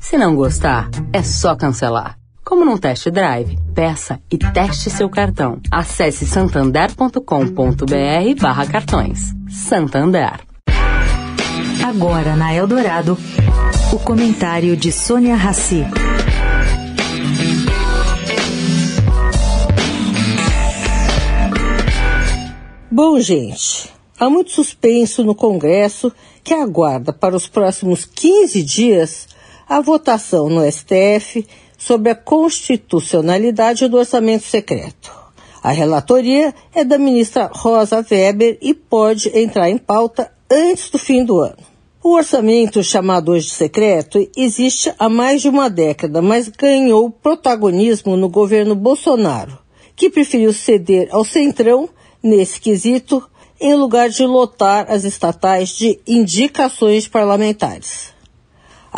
Se não gostar, é só cancelar. Como num test drive, peça e teste seu cartão. Acesse santander.com.br barra cartões. Santander. Agora na Eldorado, o comentário de Sônia Rassi. Bom, gente, há muito suspenso no Congresso que aguarda para os próximos 15 dias a votação no STF sobre a constitucionalidade do orçamento secreto. A relatoria é da ministra Rosa Weber e pode entrar em pauta antes do fim do ano. O orçamento, chamado hoje secreto, existe há mais de uma década, mas ganhou protagonismo no governo Bolsonaro, que preferiu ceder ao Centrão nesse quesito, em lugar de lotar as estatais de indicações parlamentares.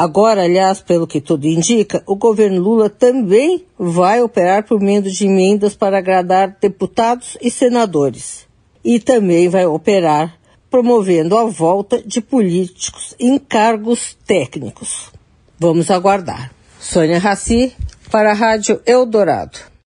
Agora, aliás, pelo que tudo indica, o governo Lula também vai operar por meio de emendas para agradar deputados e senadores. E também vai operar promovendo a volta de políticos em cargos técnicos. Vamos aguardar. Sônia Raci, para a Rádio Eldorado.